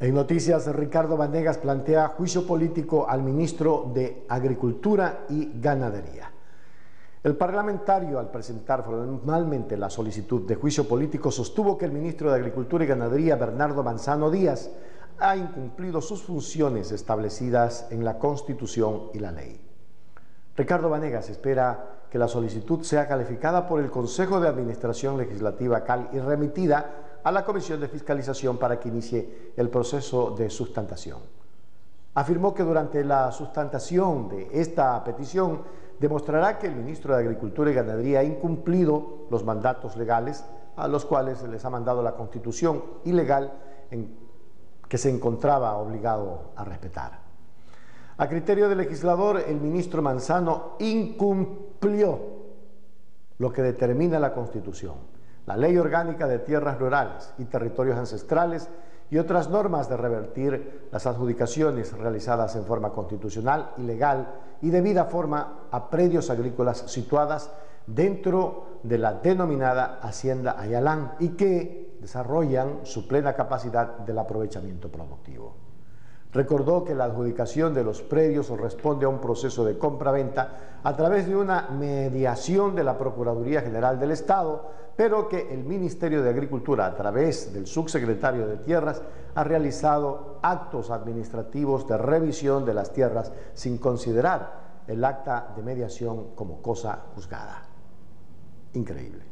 En noticias, Ricardo Vanegas plantea juicio político al ministro de Agricultura y Ganadería. El parlamentario, al presentar formalmente la solicitud de juicio político, sostuvo que el ministro de Agricultura y Ganadería, Bernardo Manzano Díaz, ha incumplido sus funciones establecidas en la Constitución y la ley. Ricardo Vanegas espera que la solicitud sea calificada por el Consejo de Administración Legislativa CAL y remitida a la Comisión de Fiscalización para que inicie el proceso de sustantación. Afirmó que durante la sustantación de esta petición demostrará que el ministro de Agricultura y Ganadería ha incumplido los mandatos legales a los cuales les ha mandado la Constitución ilegal que se encontraba obligado a respetar. A criterio del legislador, el ministro Manzano incumplió lo que determina la Constitución la Ley Orgánica de Tierras Rurales y Territorios Ancestrales y otras normas de revertir las adjudicaciones realizadas en forma constitucional y legal y debida forma a predios agrícolas situadas dentro de la denominada Hacienda Ayalán y que desarrollan su plena capacidad del aprovechamiento productivo. Recordó que la adjudicación de los predios responde a un proceso de compra-venta a través de una mediación de la Procuraduría General del Estado, pero que el Ministerio de Agricultura, a través del subsecretario de Tierras, ha realizado actos administrativos de revisión de las tierras sin considerar el acta de mediación como cosa juzgada. Increíble.